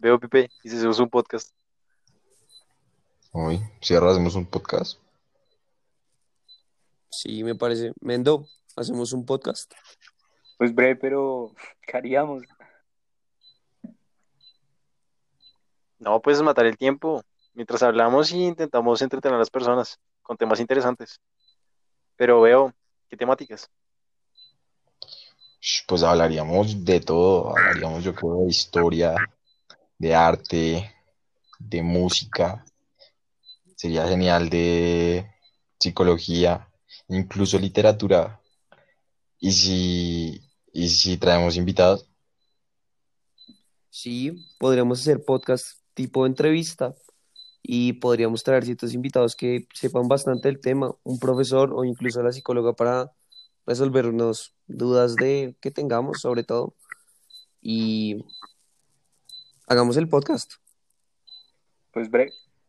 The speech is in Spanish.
Veo, Pipe, y si hacemos un podcast. Hoy, cierra, hacemos un podcast. Sí, me parece. Mendo, hacemos un podcast. Pues breve, pero ¿qué haríamos? No, pues matar el tiempo mientras hablamos y intentamos entretener a las personas con temas interesantes. Pero veo, ¿qué temáticas? Pues hablaríamos de todo, hablaríamos yo creo de historia, de arte, de música, sería genial de psicología, incluso literatura. Y si, y si traemos invitados, Sí, podríamos hacer podcast tipo entrevista y podríamos traer ciertos invitados que sepan bastante del tema, un profesor o incluso la psicóloga para resolvernos dudas de que tengamos sobre todo. Y hagamos el podcast. Pues breve,